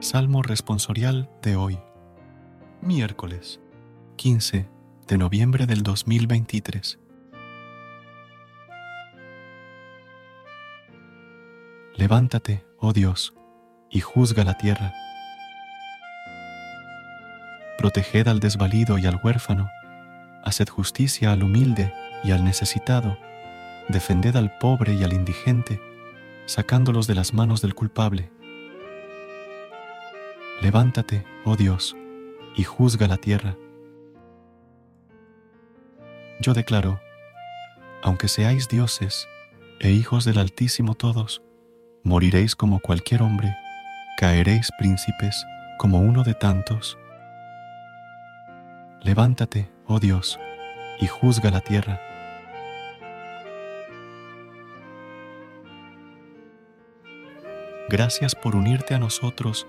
Salmo responsorial de hoy, miércoles 15 de noviembre del 2023. Levántate, oh Dios, y juzga la tierra. Proteged al desvalido y al huérfano, haced justicia al humilde y al necesitado, defended al pobre y al indigente, sacándolos de las manos del culpable. Levántate, oh Dios, y juzga la tierra. Yo declaro, aunque seáis dioses e hijos del Altísimo todos, moriréis como cualquier hombre, caeréis príncipes como uno de tantos. Levántate, oh Dios, y juzga la tierra. Gracias por unirte a nosotros